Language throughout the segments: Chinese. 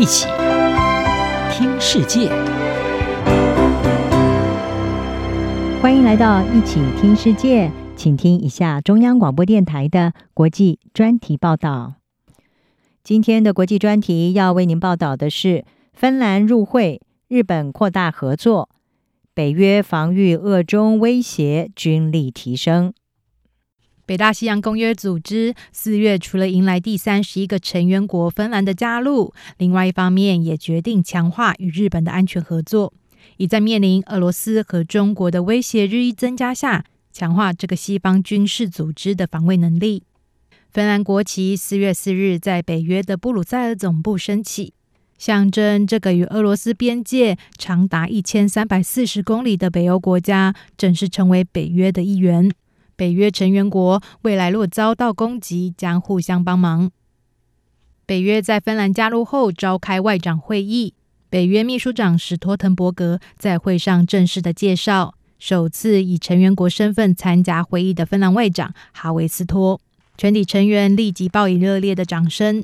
一起听世界，欢迎来到一起听世界，请听一下中央广播电台的国际专题报道。今天的国际专题要为您报道的是：芬兰入会，日本扩大合作，北约防御俄中威胁，军力提升。北大西洋公约组织四月除了迎来第三十一个成员国芬兰的加入，另外一方面也决定强化与日本的安全合作，以在面临俄罗斯和中国的威胁日益增加下，强化这个西方军事组织的防卫能力。芬兰国旗四月四日在北约的布鲁塞尔总部升起，象征这个与俄罗斯边界长达一千三百四十公里的北欧国家正式成为北约的一员。北约成员国未来若遭到攻击，将互相帮忙。北约在芬兰加入后召开外长会议，北约秘书长史托滕伯格在会上正式的介绍首次以成员国身份参加会议的芬兰外长哈维斯托，全体成员立即报以热烈的掌声。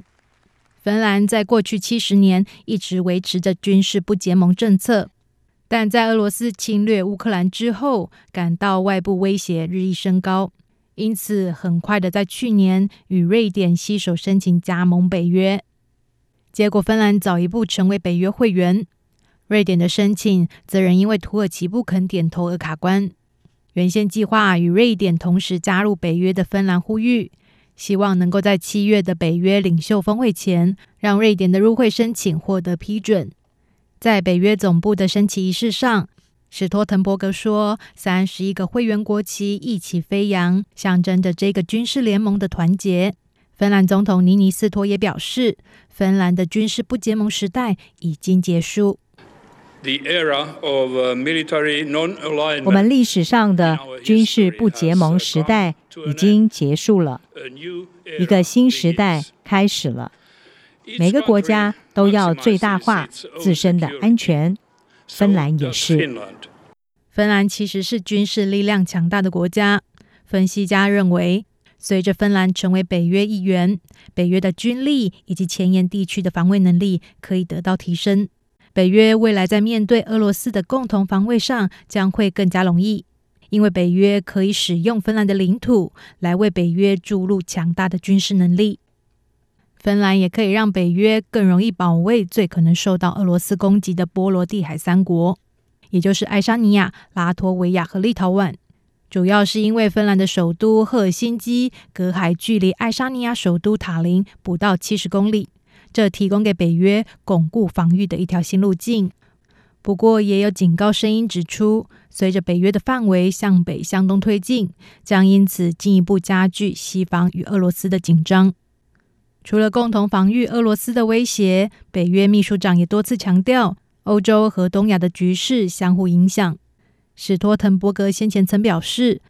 芬兰在过去七十年一直维持着军事不结盟政策。但在俄罗斯侵略乌克兰之后，感到外部威胁日益升高，因此很快的在去年与瑞典携手申请加盟北约。结果芬兰早一步成为北约会员，瑞典的申请则仍因为土耳其不肯点头而卡关。原先计划与瑞典同时加入北约的芬兰呼吁，希望能够在七月的北约领袖峰会前，让瑞典的入会申请获得批准。在北约总部的升旗仪式上，史托滕伯格说：“三十一个会员国旗一起飞扬，象征着这个军事联盟的团结。”芬兰总统尼尼斯托也表示：“芬兰的军事不结盟时代已经结束。” The era of military non-alignment 我们历史上的军事不结盟时代已经结束了，一个新时代开始了。每个国家都要最大化自身的安全，芬兰也是。芬兰其实是军事力量强大的国家。分析家认为，随着芬兰成为北约一员，北约的军力以及前沿地区的防卫能力可以得到提升。北约未来在面对俄罗斯的共同防卫上将会更加容易，因为北约可以使用芬兰的领土来为北约注入强大的军事能力。芬兰也可以让北约更容易保卫最可能受到俄罗斯攻击的波罗的海三国，也就是爱沙尼亚、拉脱维亚和立陶宛。主要是因为芬兰的首都赫尔辛基隔海距离爱沙尼亚首都塔林不到七十公里，这提供给北约巩固防御的一条新路径。不过，也有警告声音指出，随着北约的范围向北向东推进，将因此进一步加剧西方与俄罗斯的紧张。除了共同防御俄罗斯的威胁，北约秘书长也多次强调，欧洲和东亚的局势相互影响。史托滕伯格先前曾表示，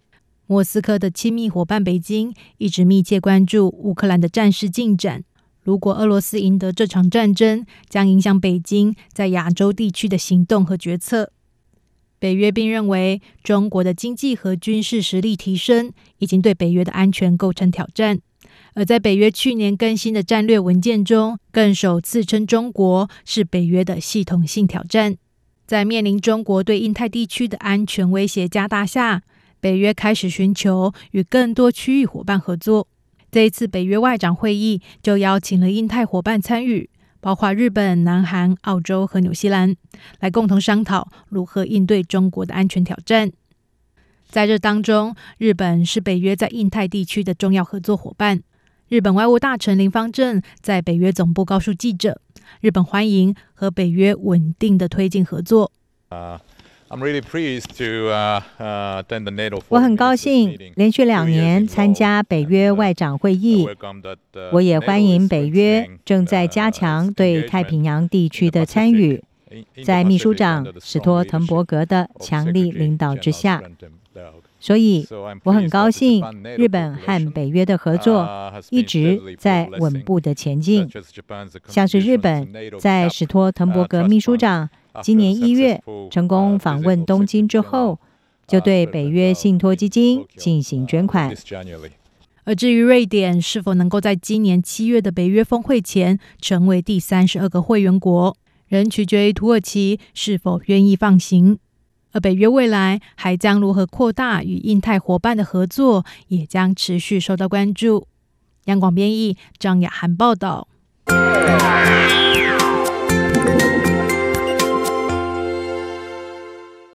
莫斯科的亲密伙伴北京一直密切关注乌克兰的战事进展。如果俄罗斯赢得这场战争，将影响北京在亚洲地区的行动和决策。北约并认为，中国的经济和军事实力提升，已经对北约的安全构成挑战。而在北约去年更新的战略文件中，更首次称中国是北约的系统性挑战。在面临中国对印太地区的安全威胁加大下，北约开始寻求与更多区域伙伴合作。这一次北约外长会议就邀请了印太伙伴参与，包括日本、南韩、澳洲和纽西兰，来共同商讨如何应对中国的安全挑战。在这当中，日本是北约在印太地区的重要合作伙伴。日本外务大臣林方正在北约总部告诉记者：“日本欢迎和北约稳定的推进合作。”我很高兴连续两年参加北约外长会议。我也欢迎北约正在加强对太平洋地区的参与，在秘书长史托滕伯格的强力领导之下。所以，我很高兴，日本和北约的合作一直在稳步的前进。像是日本在史托滕伯格秘书长今年一月成功访问东京之后，就对北约信托基金进行捐款。而至于瑞典是否能够在今年七月的北约峰会前成为第三十二个会员国，仍取决于土耳其是否愿意放行。而北约未来还将如何扩大与印太伙伴的合作，也将持续受到关注。央广编译张雅涵报道。